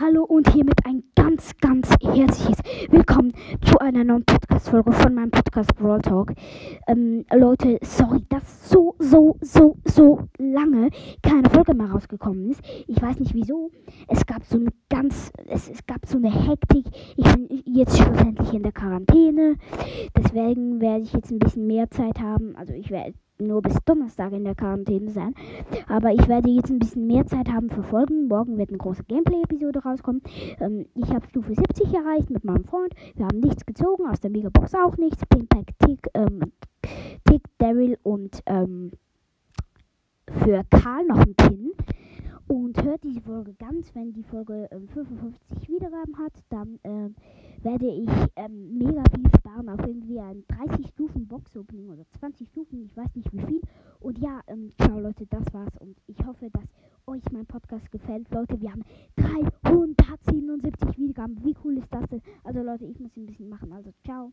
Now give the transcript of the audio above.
Hallo und hiermit ein ganz, ganz herzliches Willkommen zu einer neuen Podcast-Folge von meinem Podcast Brawl Talk. Ähm, Leute, sorry, dass so, so, so, so lange keine Folge mehr rausgekommen ist. Ich weiß nicht wieso. Es gab so eine ganz, es, es gab so eine Hektik. Ich bin jetzt schlussendlich in der Quarantäne. Deswegen werde ich jetzt ein bisschen mehr Zeit haben. Also ich werde nur bis Donnerstag in der Quarantäne sein. Aber ich werde jetzt ein bisschen mehr Zeit haben für Folgen. Morgen wird eine große Gameplay-Episode rauskommen. Ähm, ich habe Stufe 70 erreicht mit meinem Freund. Wir haben nichts gezogen, aus der Megabox auch nichts. Pimpack, Tick, ähm, Tick, Daryl und ähm, für Karl noch ein Pin. Und hört diese Folge ganz, wenn die Folge ähm, 55 Wiedergaben hat, dann ähm, werde ich ähm, mega viel sparen auf irgendwie ein 30 Stufen Box Opening oder 20 Stufen, ich weiß nicht wie viel. Und ja, ähm, ciao Leute, das war's und ich hoffe, dass euch mein Podcast gefällt. Leute, wir haben 377 Wiedergaben. Wie cool ist das denn? Also Leute, ich muss ein bisschen machen. Also ciao.